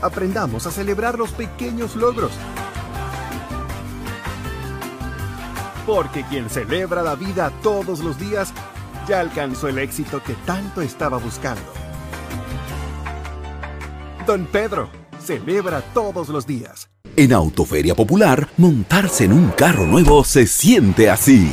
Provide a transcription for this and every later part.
Aprendamos a celebrar los pequeños logros. Porque quien celebra la vida todos los días ya alcanzó el éxito que tanto estaba buscando. Don Pedro celebra todos los días. En Autoferia Popular, montarse en un carro nuevo se siente así.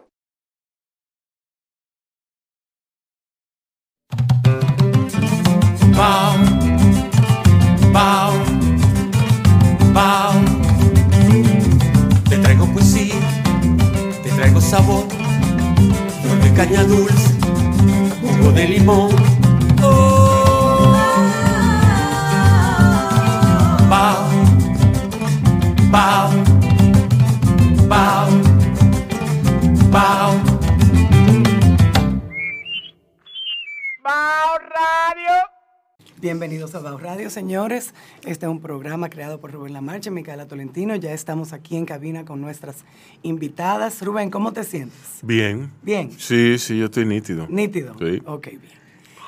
Señores. Este es un programa creado por Rubén Lamarche y Micaela Tolentino. Ya estamos aquí en cabina con nuestras invitadas. Rubén, ¿cómo te sientes? Bien. Bien. Sí, sí, yo estoy nítido. Nítido. Sí. Ok, bien.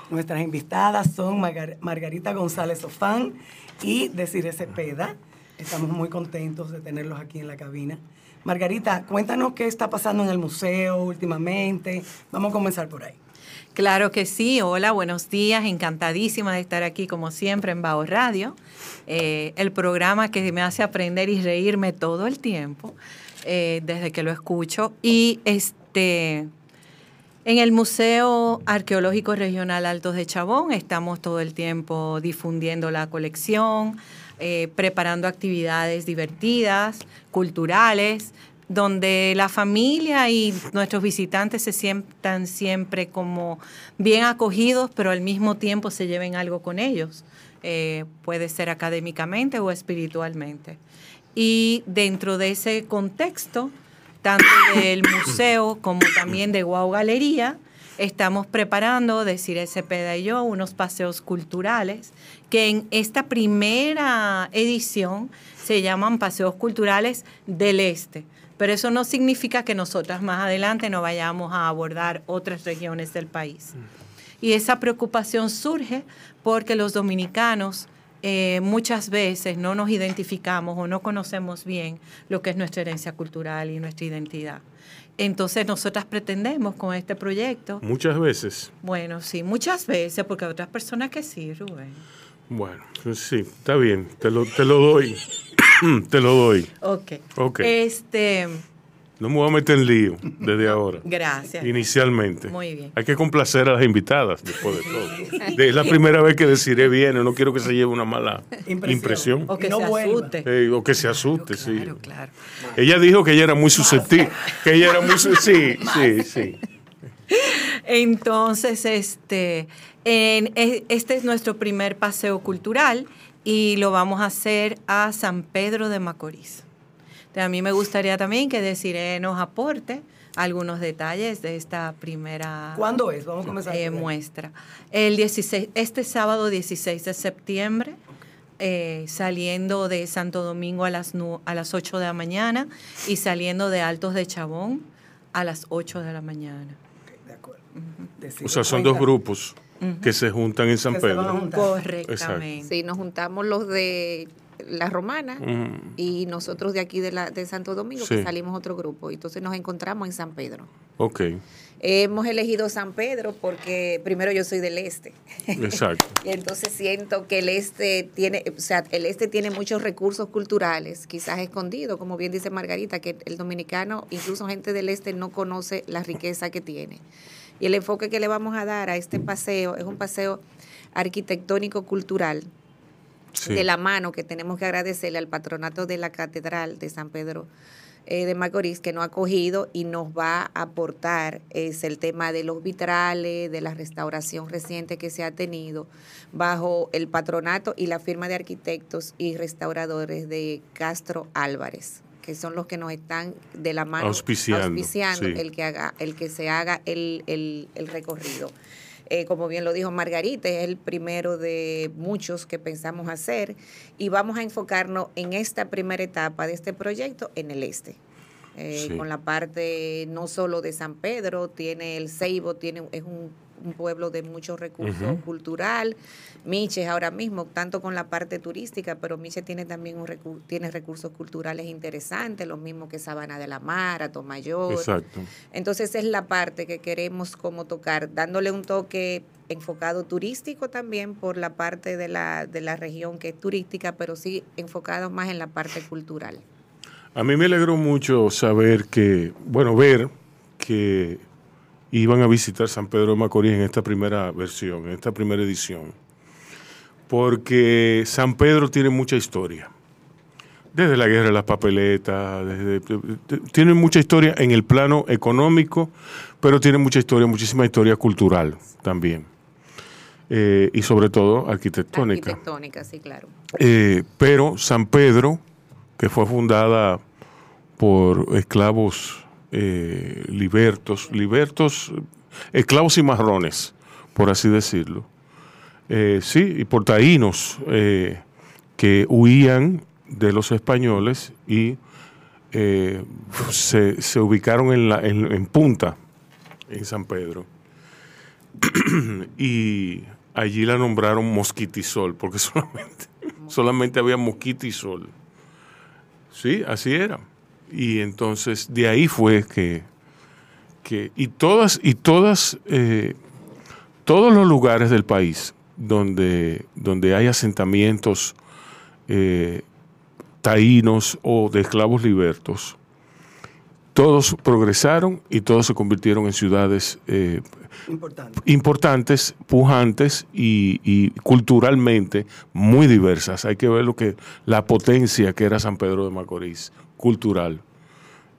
Nuestras invitadas son Margar- Margarita González Ofán y Desiree Cepeda. Estamos muy contentos de tenerlos aquí en la cabina. Margarita, cuéntanos qué está pasando en el museo últimamente. Vamos a comenzar por ahí. Claro que sí. Hola, buenos días. Encantadísima de estar aquí como siempre en Bao Radio, eh, el programa que me hace aprender y reírme todo el tiempo eh, desde que lo escucho. Y este, en el Museo Arqueológico Regional Altos de Chabón estamos todo el tiempo difundiendo la colección, eh, preparando actividades divertidas, culturales, donde la familia y nuestros visitantes se sientan siempre como bien acogidos, pero al mismo tiempo se lleven algo con ellos. Eh, puede ser académicamente o espiritualmente. Y dentro de ese contexto, tanto del museo como también de Guau Galería, estamos preparando, decir Cepeda y yo, unos paseos culturales que en esta primera edición se llaman Paseos Culturales del Este. Pero eso no significa que nosotras más adelante no vayamos a abordar otras regiones del país. Y esa preocupación surge porque los dominicanos eh, muchas veces no nos identificamos o no conocemos bien lo que es nuestra herencia cultural y nuestra identidad. Entonces nosotras pretendemos con este proyecto, Muchas veces. bueno, sí, muchas veces, porque hay otras personas que sí, Rubén. Bueno, pues sí, está bien. Te lo, te lo doy. te lo doy. Ok. Ok. Este, No me voy a meter en lío desde ahora. gracias. Inicialmente. Muy bien. Hay que complacer a las invitadas después de todo. Es la primera vez que deciré bien, no quiero que se lleve una mala impresión. O que No se vuelva. asuste. Eh, o que se asuste, sí. Claro, claro. Ella dijo que ella era muy susceptible. Que ella era muy su- Sí, sí, sí. Entonces, este, en- este es nuestro primer paseo cultural y lo vamos a hacer a San Pedro de Macorís. A mí me gustaría también que Desiree nos aporte algunos detalles de esta primera ¿Cuándo es? Vamos a comenzar. eh, muestra. El 16, este sábado 16 de septiembre, eh, saliendo de Santo Domingo a las, nu- a las 8 de la mañana y saliendo de Altos de Chabón a las 8 de la mañana. De acuerdo. O sea, son dos grupos que se juntan en San Que se van a Pedro. Correctamente. Sí, nos juntamos los de la romana y nosotros de aquí de, la, de Santo Domingo, Sí. que salimos otro grupo. Entonces nos encontramos en San Pedro. Ok, Hemos elegido San Pedro porque primero yo soy del este. exacto. Y entonces siento que el este tiene, o sea, el este tiene muchos recursos culturales, quizás escondidos, como bien dice Margarita, que el dominicano, incluso gente del este, no conoce la riqueza que tiene. Y el enfoque que le vamos a dar a este paseo es un paseo arquitectónico cultural Sí. de la mano que tenemos que agradecerle al patronato de la Catedral de San Pedro eh, de Macorís que nos ha acogido y nos va a aportar es el tema de los vitrales, de la restauración reciente que se ha tenido bajo el patronato y la firma de arquitectos y restauradores de Castro Álvarez que son los que nos están de la mano Auspiciando, auspiciando sí. el que haga el que se haga el, el- el recorrido Eh, como bien lo dijo Margarita, es el primero de muchos que pensamos hacer y vamos a enfocarnos en esta primera etapa de este proyecto en el este. Eh, Sí. Con la parte no solo de San Pedro, tiene el Ceibo, tiene, es un, un pueblo de muchos recursos Ujú. cultural. Miches ahora mismo, tanto con la parte turística, pero Miches tiene también un recu- tiene recursos culturales interesantes, los mismos que Sabana de la Mar, Atomayor. Exacto. Entonces es la parte que queremos como tocar, dándole un toque enfocado turístico también por la parte de la, de la región que es turística, pero sí enfocado más en la parte cultural. A mí me alegró mucho saber que, bueno, ver que iban a visitar San Pedro de Macorís en esta primera versión, en esta primera edición. Porque San Pedro tiene mucha historia. Desde la guerra de las papeletas, desde, tiene mucha historia en el plano económico, pero tiene mucha historia, muchísima historia cultural también. Eh, y sobre todo arquitectónica. Arquitectónica, sí, claro. Eh, pero San Pedro, que fue fundada por esclavos eh, libertos, libertos, esclavos y marrones, por así decirlo. Eh, sí, y por taínos eh, que huían de los españoles y se, ubicaron en, en, punta, en San Pedro. y allí la nombraron Mosquitisol, porque solamente, solamente había mosquita y sol. Sí, así era. Y entonces de ahí fue que, que y todas, y todas, eh, todos los lugares del país donde, donde hay asentamientos eh, taínos o de esclavos libertos, todos progresaron y todos se convirtieron en ciudades eh, Importante. importantes, pujantes y, y culturalmente muy diversas. Hay que ver lo que la potencia que era San Pedro de Macorís, cultural,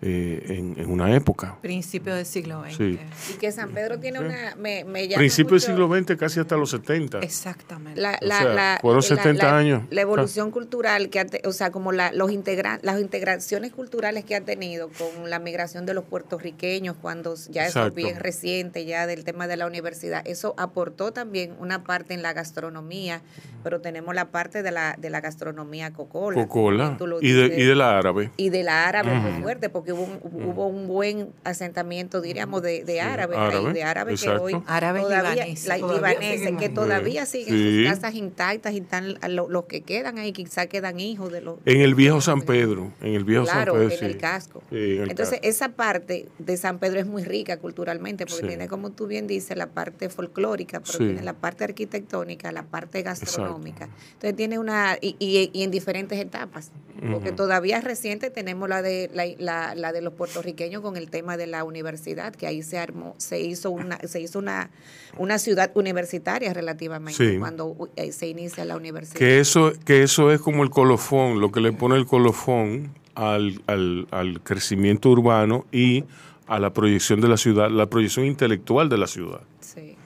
eh, en, en una época. Principio del siglo XX. Sí. Y que San Pedro tiene una... Me, me llama Principio del siglo XX, casi hasta los 70. Exactamente. La, O la, sea, la- fueron la- 70 la- años. La evolución cultural que o sea, como la, los integra- las integraciones culturales que ha tenido con la migración de los puertorriqueños, cuando ya eso es bien reciente, ya del tema de la universidad, eso aportó también una parte en la gastronomía, pero tenemos la parte de la, de la gastronomía cocola. Cocola y de, y de la árabe. y de la árabe muy fuerte, porque hubo un, hubo un buen asentamiento, diríamos, de, de árabes, árabe, de árabes que hoy Árabes todavía, libaneses. la- Todavía libaneses, siguen que todavía siguen Sí. sus casas intactas y están lo- los que quedan ahí, quizá quedan hijos de los En el viejo San Pedro, en el viejo Claro, San Pedro. en sí. el casco. Sí, en el Entonces, casco. esa parte de San Pedro es muy rica culturalmente, porque Sí. tiene, como tú bien dices, la parte folclórica, pero Sí. tiene la parte arquitectónica, la parte gastronómica. Entonces, tiene una. Y, y- y en diferentes etapas. Porque Ujú. todavía reciente tenemos la de la, la- la de los puertorriqueños con el tema de la universidad, que ahí se armó, se hizo una, se hizo una, una ciudad universitaria relativamente Sí. cuando eh, se inicia la universidad. Que eso, que eso es como el colofón, lo que le pone el colofón al, al, al crecimiento urbano y a la proyección de la ciudad, la proyección intelectual de la ciudad. Sí.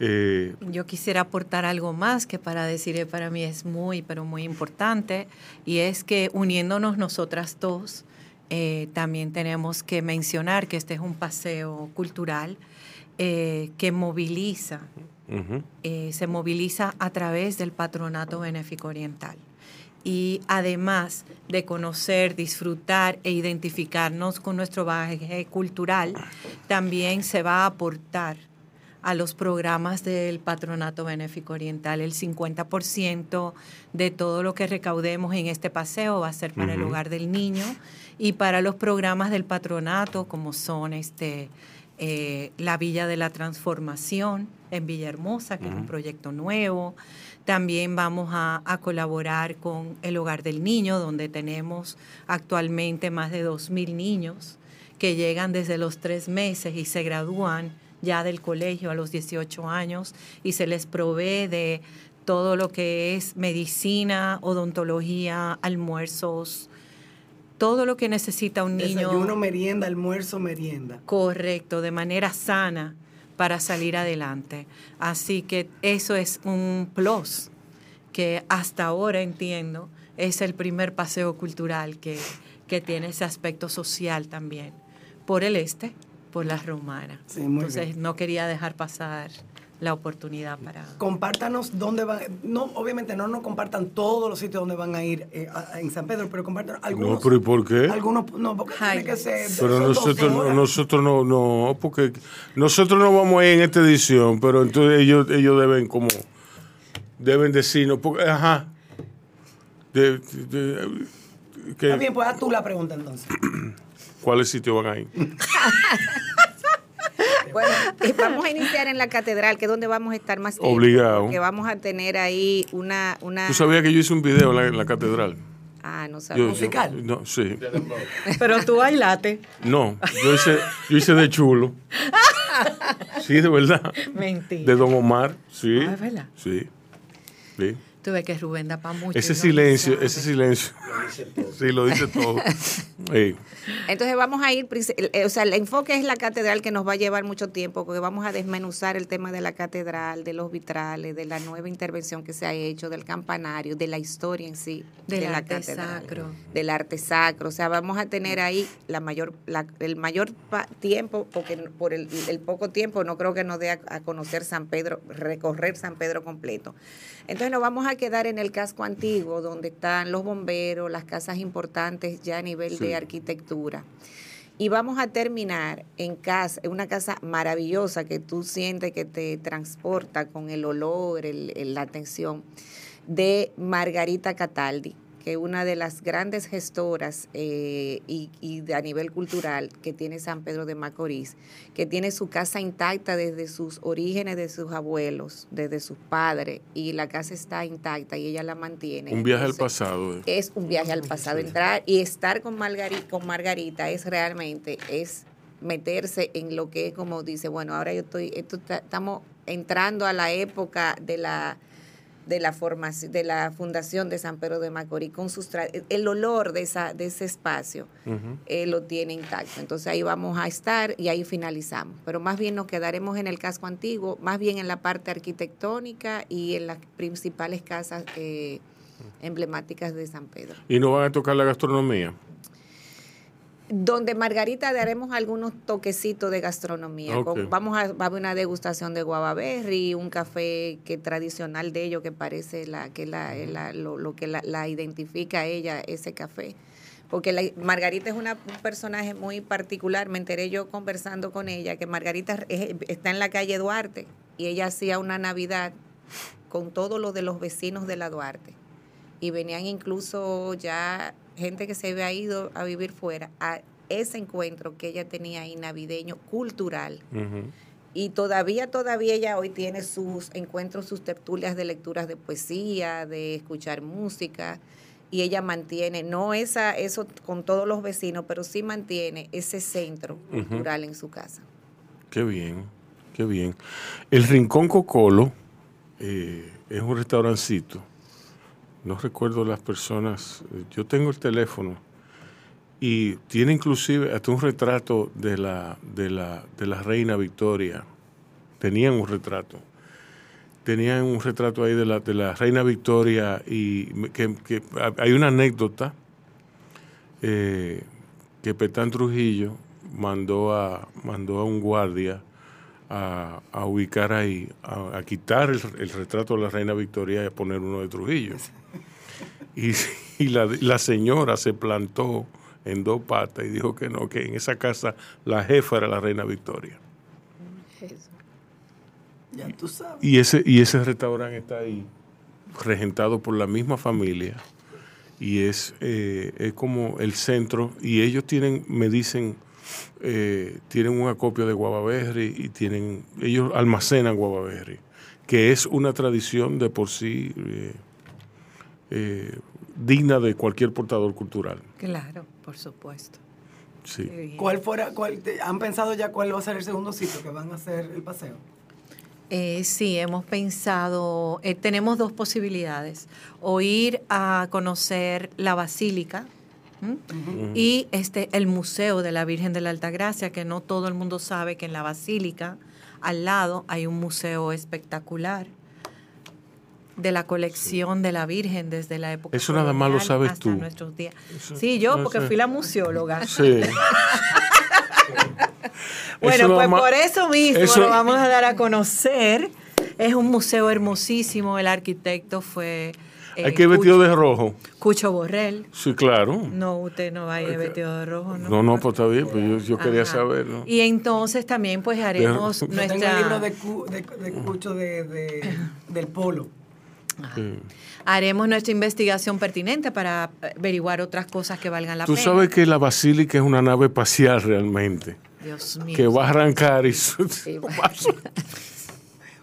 Eh, Yo quisiera aportar algo más que para decir para mí es muy, pero muy importante, y es que uniéndonos nosotras dos, eh, también tenemos que mencionar que este es un paseo cultural eh, que moviliza, eh, se moviliza a través del Patronato Benéfico Oriental. Y además de conocer, disfrutar e identificarnos con nuestro bagaje cultural, también se va a aportar a los programas del Patronato Benéfico Oriental. El 50% de todo lo que recaudemos en este paseo va a ser para el hogar del niño y para los programas del patronato, como son este, eh, la Villa de la Transformación en Villahermosa, que es un proyecto nuevo. También vamos a, a colaborar con el Hogar del Niño, donde tenemos actualmente más de 2.000 niños que llegan desde los tres meses y se gradúan ya del colegio a los 18 años y se les provee de todo lo que es medicina, odontología, almuerzos, todo lo que necesita un niño. Desayuno, merienda, almuerzo, merienda. Correcto, de manera sana para salir adelante. Así que eso es un plus que hasta ahora entiendo es el primer paseo cultural que, que tiene ese aspecto social también, por el este, por la romana. Sí, Entonces bien. no quería dejar pasar la oportunidad para... Compártanos dónde van. No, obviamente no nos compartan todos los sitios donde van a ir eh, a- en San Pedro, pero compártanos algunos. No, pero ¿y por qué? Algunos, no, porque tiene que ser. Pero nosotros, nosotros no, no, porque nosotros no vamos a ir en esta edición, pero entonces ellos, ellos deben como, deben decirnos, porque, ajá, de, de- que- Está bien, pues haz tú la pregunta entonces. ¿cuáles sitios van a ir? Bueno, y vamos a iniciar en la catedral, que es donde vamos a estar más tiempo, Obligado. porque vamos a tener ahí una... una ¿Tú sabías que yo hice un video en la, en la catedral? Ah, no Yo- sabía. yo- no, sí. Pero tú bailaste. No, yo hice, yo hice de chulo. Sí, de verdad. Mentira. De Don Omar, sí. Ah, ¿es verdad? Sí. Sí. Tuve que Rubén da pa' mucho. Ese no silencio, sabe. ese silencio. Sí, lo dice todo. Sí. Entonces vamos a ir, eh, o sea, el enfoque es la catedral que nos va a llevar mucho tiempo, porque vamos a desmenuzar el tema de la catedral, de los vitrales, de la nueva intervención que se ha hecho, del campanario, de la historia en sí, Del de la arte catedral, sacro. del arte sacro. O sea, vamos a tener ahí la mayor, la- el mayor tiempo, porque por el, el poco tiempo no creo que nos dé a, a conocer San Pedro, recorrer San Pedro completo. Entonces nos vamos a quedar en el casco antiguo, donde están los bomberos, las casas importantes ya a nivel Sí. de arquitectura. Y vamos a terminar en casa, en una casa maravillosa que tú sientes que te transporta con el olor, el- el- la atención, de Margarita Cataldi, que una de las grandes gestoras eh, y, y de- a nivel cultural que tiene San Pedro de Macorís, que tiene su casa intacta desde sus orígenes, de sus abuelos, desde sus padres, y la casa está intacta y ella la mantiene. Un viaje al pasado. eh. es un viaje al pasado. Entrar y estar con Margarita, con Margarita es realmente, es meterse en lo que es como dice, bueno, ahora yo estoy, esto está- estamos entrando a la época de la de la formación, de la fundación de San Pedro de Macorís con sus el olor de esa de ese espacio eh, lo tiene intacto. Entonces ahí vamos a estar y ahí finalizamos. Pero más bien nos quedaremos en el casco antiguo, más bien en la parte arquitectónica y en las principales casas eh, emblemáticas de San Pedro. Y no van a tocar la gastronomía. Donde Margarita daremos algunos toquecitos de gastronomía. Con- vamos a, va a haber una degustación de guavaberry, un café que tradicional de ellos que parece la que la, la- lo, lo que la, la identifica a ella ese café. porque la- Margarita es una, un personaje muy particular. Me enteré yo conversando con ella que Margarita es- está en la calle Duarte y ella hacía una Navidad con todo lo de los vecinos de la Duarte. Y venían incluso ya gente que se había ido a vivir fuera a ese encuentro que ella tenía ahí navideño cultural. Y todavía, todavía ella hoy tiene sus encuentros, sus tertulias de lecturas de poesía, de escuchar música. Y ella mantiene, no esa, eso con todos los vecinos, pero sí mantiene ese centro cultural en su casa. Qué bien, qué bien. El Rincón Cocolo eh, es un restaurancito. No recuerdo las personas. Yo tengo el teléfono y tiene inclusive hasta un retrato de la, de la, de la reina Victoria. Tenían un retrato. Tenían un retrato ahí de la, de la reina Victoria y que, que hay una anécdota eh, que Petán Trujillo mandó a, mandó a un guardia a, a ubicar ahí, a, a quitar el, el retrato de la reina Victoria y a poner uno de Trujillo. Y, y la, la señora se plantó en dos patas y dijo que no, que en esa casa la jefa era la reina Victoria. Ya tú sabes. Y ese, y ese restaurante está ahí, regentado por la misma familia. Y es, eh, es como el centro. Y ellos tienen, me dicen, eh, tienen un acopio de guavaberry y tienen, ellos almacenan guavaberry, que es una tradición de por sí eh, eh, digna de cualquier portador cultural. Claro, por supuesto. Sí. ¿Cuál fuera, cuál, ¿Han pensado ya cuál va a ser el segundo sitio que van a hacer el paseo? Eh, sí, hemos pensado, eh, tenemos dos posibilidades, o ir a conocer la basílica y este, el Museo de la Virgen de la Altagracia, que no todo el mundo sabe que en la basílica, al lado, hay un museo espectacular de la colección de la Virgen desde la época Eso nada más lo sabes hasta tú. nuestros días. Eso- Sí, yo, no porque sé. fui la museóloga. Sí. Bueno, Eso pues por eso mismo eso- lo vamos a dar a conocer. Es un museo hermosísimo. El arquitecto fue eh, Hay que ir vestido de rojo. Cucho Borrell. Sí, claro. No, usted no va a ir vestido de rojo, ¿no? No, no, pues está bien, pues yo, yo quería Ajá. saber, ¿no? Y entonces también pues haremos Yo Yo tengo el nuestra libro de, Cu- de, de Cucho de, de- del Polo. Sí. haremos nuestra investigación pertinente para averiguar otras cosas que valgan la Tú pena. sabes que la basílica es una nave espacial realmente, Dios mío. que va a arrancar y...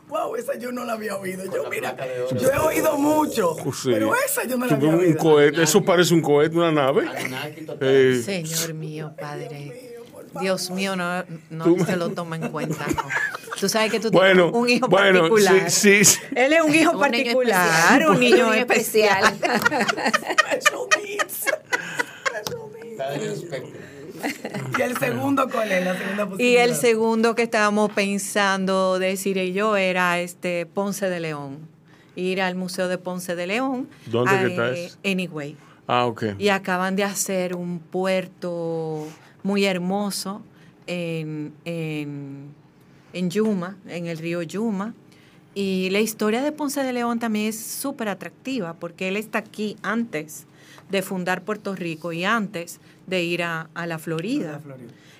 Wow, esa yo no la había oído. Yo, mira, yo he oído mucho, Sí. pero esa yo no la Sí, había un oído. cohete, eso parece un cohete, una nave. Eh, Señor mío, Padre. Dios mío, no, no Tú- se lo toma en cuenta. no. Tú sabes que tú Bueno, tienes un hijo bueno, particular. sí, sí, sí. Él es un hijo Un particular, un niño Un niño especial. ¿Y el segundo cuál es? La segunda Y posibilidad. el segundo que estábamos pensando decir y yo era este Ponce de León. Ir al Museo de Ponce de León. ¿Dónde que a, está eh? Anyway. Ah, ok. Y acaban de hacer un puerto muy hermoso en, en, en Yuma, en el río Yuma. Y la historia de Ponce de León también es súper atractiva porque él está aquí antes de fundar Puerto Rico y antes de ir a, a la Florida.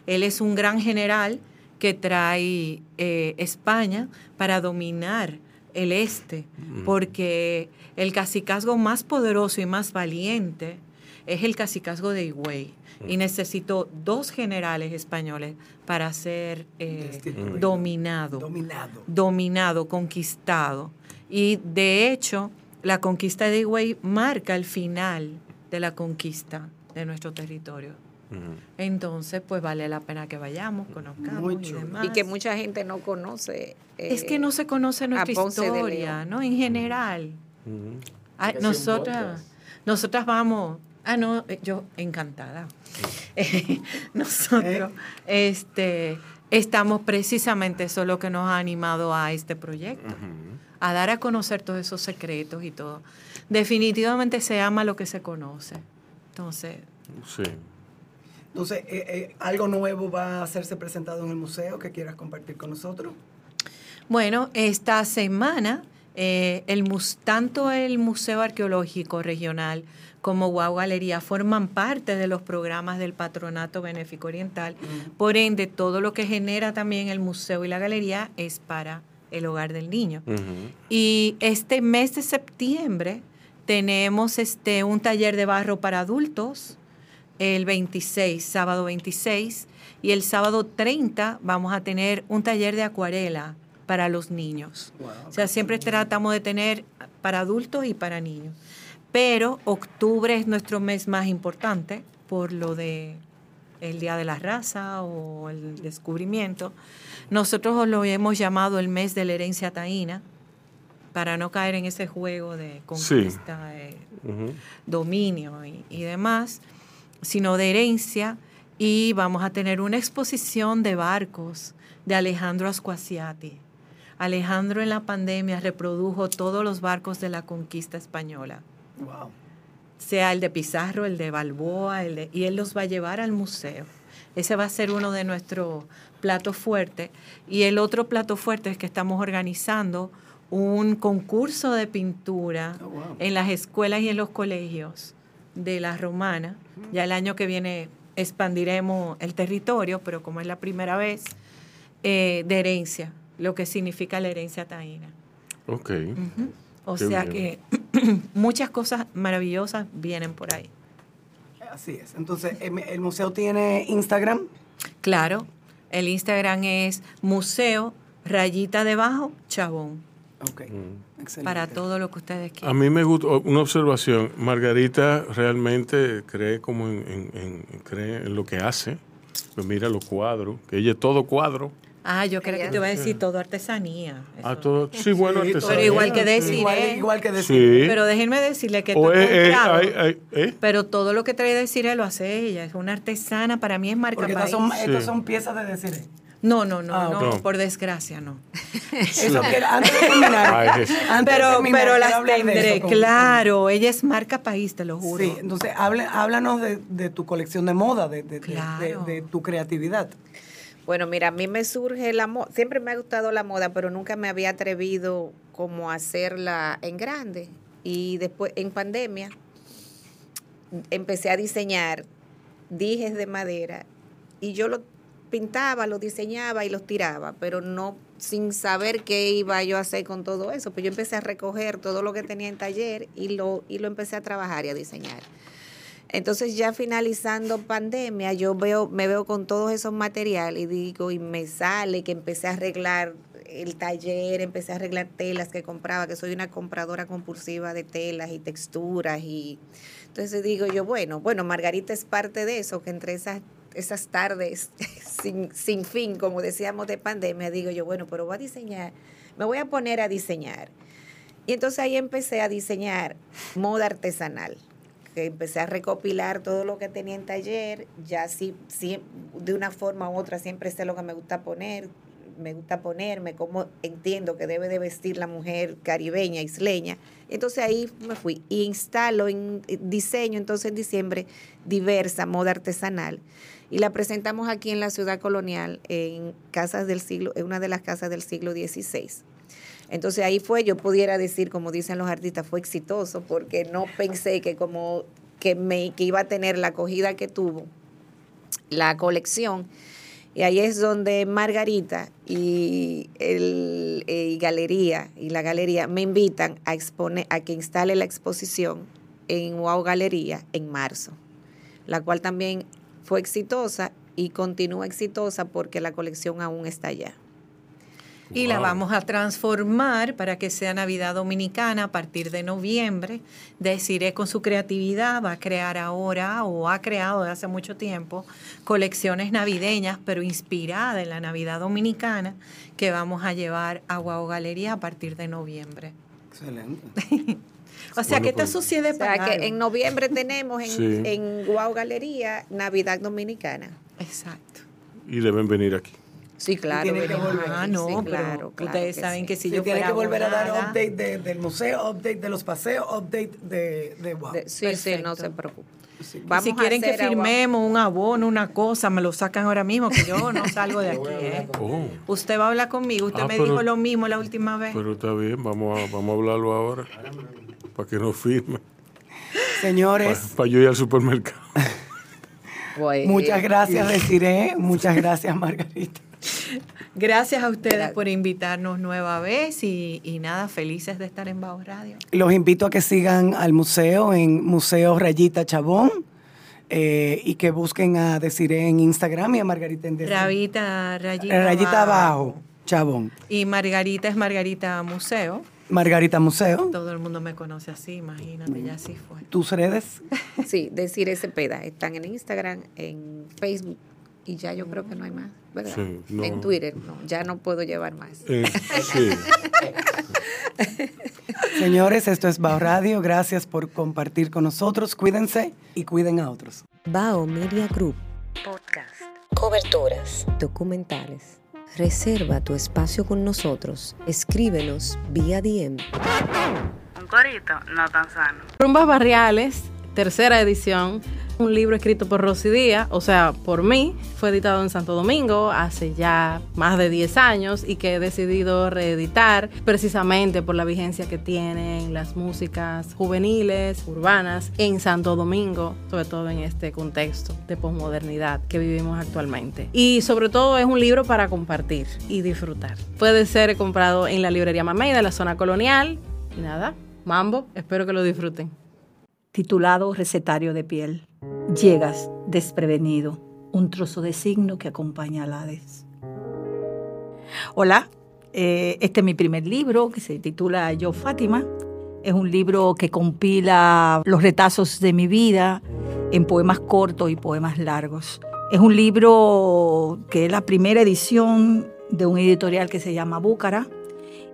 Él es un gran general que trae eh, España para dominar el este, porque el cacicazgo más poderoso y más valiente es el cacicazgo de Higüey. Y necesitó dos generales españoles para ser eh, Destituido. dominado, Dominado. dominado, conquistado. Y de hecho, la conquista de Higüey marca el final de la conquista de nuestro territorio. Entonces, pues vale la pena que vayamos, conozcamos y demás. Y que mucha gente no conoce. es eh, que no se conoce nuestra historia. ¿no? En general. Ah, sea un nosotras, nosotras vamos. Ah, no, eh, yo encantada. Eh, nosotros, este, estamos precisamente eso es lo que nos ha animado a este proyecto, a dar a conocer todos esos secretos y todo. Definitivamente se ama lo que se conoce. Entonces, Sí. Entonces, eh, eh, ¿algo nuevo va a hacerse presentado en el museo que quieras compartir con nosotros? Bueno, esta semana Eh, el, tanto el Museo Arqueológico Regional como Guau Galería forman parte de los programas del Patronato Benéfico Oriental. Por ende, todo lo que genera también el museo y la galería es para el hogar del niño. Y este mes de septiembre tenemos este, un taller de barro para adultos, el 26, sábado 26, y el sábado 30 vamos a tener un taller de acuarela para los niños. o sea, siempre tratamos de tener para adultos y para niños. Pero octubre es nuestro mes más importante por lo de el Día de la Raza o el descubrimiento. Nosotros lo hemos llamado el mes de la herencia taína para no caer en ese juego de conquista, dominio y, y demás, sino de herencia. Y vamos a tener una exposición de barcos de Alejandro Ascuasiati. Alejandro en la pandemia reprodujo todos los barcos de la conquista española Wow. sea el de Pizarro, el de Balboa, el de- y él los va a llevar al museo. Ese va a ser uno de nuestros platos fuertes. Y el otro plato fuerte es que estamos organizando un concurso de pintura en las escuelas y en los colegios de la romana. Ya el año que viene expandiremos el territorio, pero como es la primera vez, eh, de herencia, lo que significa la herencia taína. Ok. O Qué sea bien. que muchas cosas maravillosas vienen por ahí. Así es. Entonces, em- el museo tiene Instagram. Claro, el Instagram es museo rayita debajo chabón. Ok. Excelente. Para todo lo que ustedes A quieran. mí me gusta una observación. Margarita realmente cree como en, en- en- cree en lo que hace. Pues mira los cuadros, que ella es todo cuadro. Ah, yo creo que te iba a decir todo artesanía. Ah, todo, sí, bueno, Sí, artesanía. Pero igual que decir, Igual- ¿eh? igual que decir. Sí. Pero déjenme decirle que O esto es es- es- comprado, hay- hay- ¿eh? Pero todo lo que trae decir lo hace ella. Es una artesana, para mí es marca Porque estas país. son, estas son piezas de decir. No, no, no, Ah, no, por desgracia no. Eso que antes de terminar. Ay, de pero terminar, pero las tendré, con- claro. Ella es marca país, te lo juro. Sí, entonces háblanos de, de tu colección de moda, de, de- de- Claro. de- de tu creatividad. Bueno, mira, a mí me surge la moda, siempre me ha gustado la moda, pero nunca me había atrevido como a hacerla en grande. Y después, en pandemia, empecé a diseñar dijes de madera y yo lo pintaba, los diseñaba y los tiraba, pero no sin saber qué iba yo a hacer con todo eso. Pues yo empecé a recoger todo lo que tenía en taller y lo, y lo empecé a trabajar y a diseñar. Entonces ya finalizando pandemia, yo veo, me veo con todos esos materiales y digo, y me sale que empecé a arreglar el taller, empecé a arreglar telas que compraba, que soy una compradora compulsiva de telas y texturas y entonces digo yo, bueno, bueno, Margarita es parte de eso, que entre esas esas tardes sin, sin fin, como decíamos de pandemia, digo yo, bueno, pero voy a diseñar, me voy a poner a diseñar. Y entonces ahí empecé a diseñar moda artesanal que empecé a recopilar todo lo que tenía en taller, ya sí, sí, de una forma u otra siempre sé lo que me gusta poner, me gusta ponerme, cómo entiendo que debe de vestir la mujer caribeña, isleña. Entonces ahí me fui y instalo en diseño, entonces en diciembre, diversa moda artesanal. Y la presentamos aquí en la ciudad colonial, en casas del siglo, en una de las casas del siglo XVI. Entonces ahí fue, yo pudiera decir, como dicen los artistas, fue exitoso porque no pensé que como que me que iba a tener la acogida que tuvo la colección. Y ahí es donde Margarita y el eh, y galería y la galería me invitan a exponer a que instale la exposición en Wow Galería en marzo, la cual también fue exitosa y continúa exitosa porque la colección aún está allá. Y la vamos a transformar para que sea Navidad Dominicana a partir de noviembre. Desiree con su creatividad va a crear ahora o ha creado desde hace mucho tiempo colecciones navideñas, pero inspirada en la Navidad Dominicana, que vamos a llevar a Guau Galería a partir de noviembre. Excelente. O sea, Bueno, que pues- suciedad O sea que en noviembre tenemos en, Sí. en Guau Galería Navidad Dominicana. Exacto. Y deben venir aquí. Sí, claro. tiene que volver. Ah, no, sí, pero claro, claro ustedes que saben sí. que si Sí, yo tiene que volver a dar update de- del museo, update de los paseos, update de, de wow. De- sí, sí, no se preocupe. Vamos si quieren que agua- firmemos un abono, una cosa, me lo sacan ahora mismo, que yo no salgo de aquí. ¿eh? Oh, Usted va a hablar conmigo, usted Ah, me pero- dijo lo mismo la última vez. pero está bien, vamos a, vamos a hablarlo ahora. Para que no firme. Señores, Para yo ir al supermercado. muchas gracias, Desiree. Muchas gracias, Margarita. Gracias a ustedes por invitarnos nueva vez y, y nada, felices de estar en Bajo Radio. Los invito a que sigan al museo en Museo Rayita Chabón eh, y que busquen a Desiree en Instagram y a Margarita en Desiree. Rayita, rayita, Rayita abajo, Chabón. Y Margarita es Margarita Museo. Margarita Museo. Todo el mundo me conoce así, imagínate, ya así fue. ¿Tus redes? Sí, decir Cepeda. Están en Instagram, en Facebook y ya yo creo que no hay más, ¿verdad? Sí, no. En Twitter, no, ya no puedo llevar más. Eh, sí. Señores, esto es Bao Radio. Gracias por compartir con nosotros. Cuídense y cuiden a otros. Bao Media Group. Podcast. Coberturas. Documentales. Reserva tu espacio con nosotros. Escríbenos vía DM. Un corito no tan sano. Rumbas Barriales, tercera edición, un libro escrito por Rosy Díaz, o sea, por mí, fue editado en Santo Domingo hace ya más de 10 años y que he decidido reeditar precisamente por la vigencia que tienen las músicas juveniles, urbanas, en Santo Domingo, sobre todo en este contexto de posmodernidad que vivimos actualmente. Y sobre todo es un libro para compartir y disfrutar. Puede ser comprado en la librería Mamey de la zona colonial. Y nada, mambo, espero que lo disfruten. Titulado Recetario de piel. Llegas desprevenido, un trozo de signo que acompaña al Hades. Hola, eh, este es mi primer libro que se titula Yo Fátima. Es un libro que compila los retazos de mi vida en poemas cortos y poemas largos. Es un libro que es la primera edición de un editorial que se llama Búcara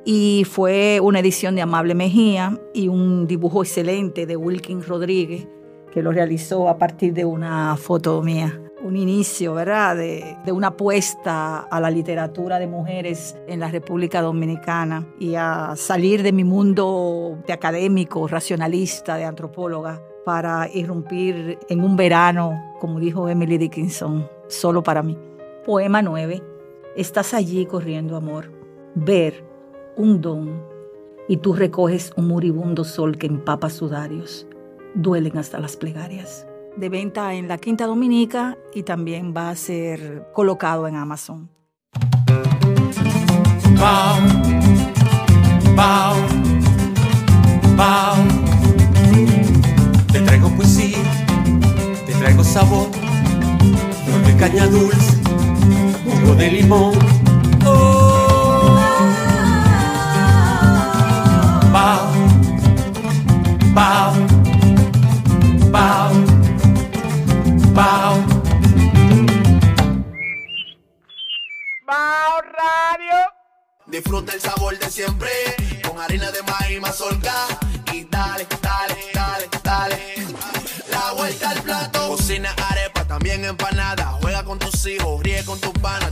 y fue una edición de Amable Mejía y un dibujo excelente de Wilkin Rodríguez que lo realizó a partir de una foto mía. Un inicio, ¿verdad?, de, de una apuesta a la literatura de mujeres en la República Dominicana y a salir de mi mundo de académico, racionalista, de antropóloga, para irrumpir en un verano, como dijo Emily Dickinson, solo para mí. Poema 9. Estás allí corriendo, amor. Ver un don y tú recoges un moribundo sol que empapa sudarios. Duelen hasta las plegarias. De venta en la Quinta Dominica y también va a ser colocado en Amazon. Te traigo poesía, te traigo sabor, flor de caña dulce, jugo de limón. Bao, bao, bao. Bao Radio. Disfruta el sabor de siempre con harina de maíz mazorca y dale, dale, dale, dale. La vuelta al plato. Cocina arepa, también empanada. Juega con tus hijos, ríe con tus panas.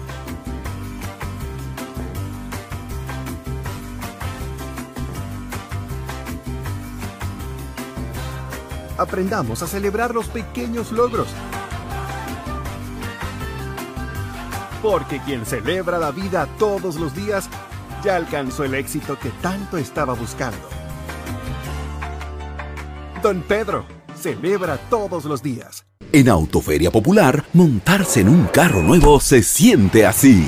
Aprendamos a celebrar los pequeños logros. Porque quien celebra la vida todos los días ya alcanzó el éxito que tanto estaba buscando. Don Pedro, celebra todos los días. En Autoferia Popular, montarse en un carro nuevo se siente así.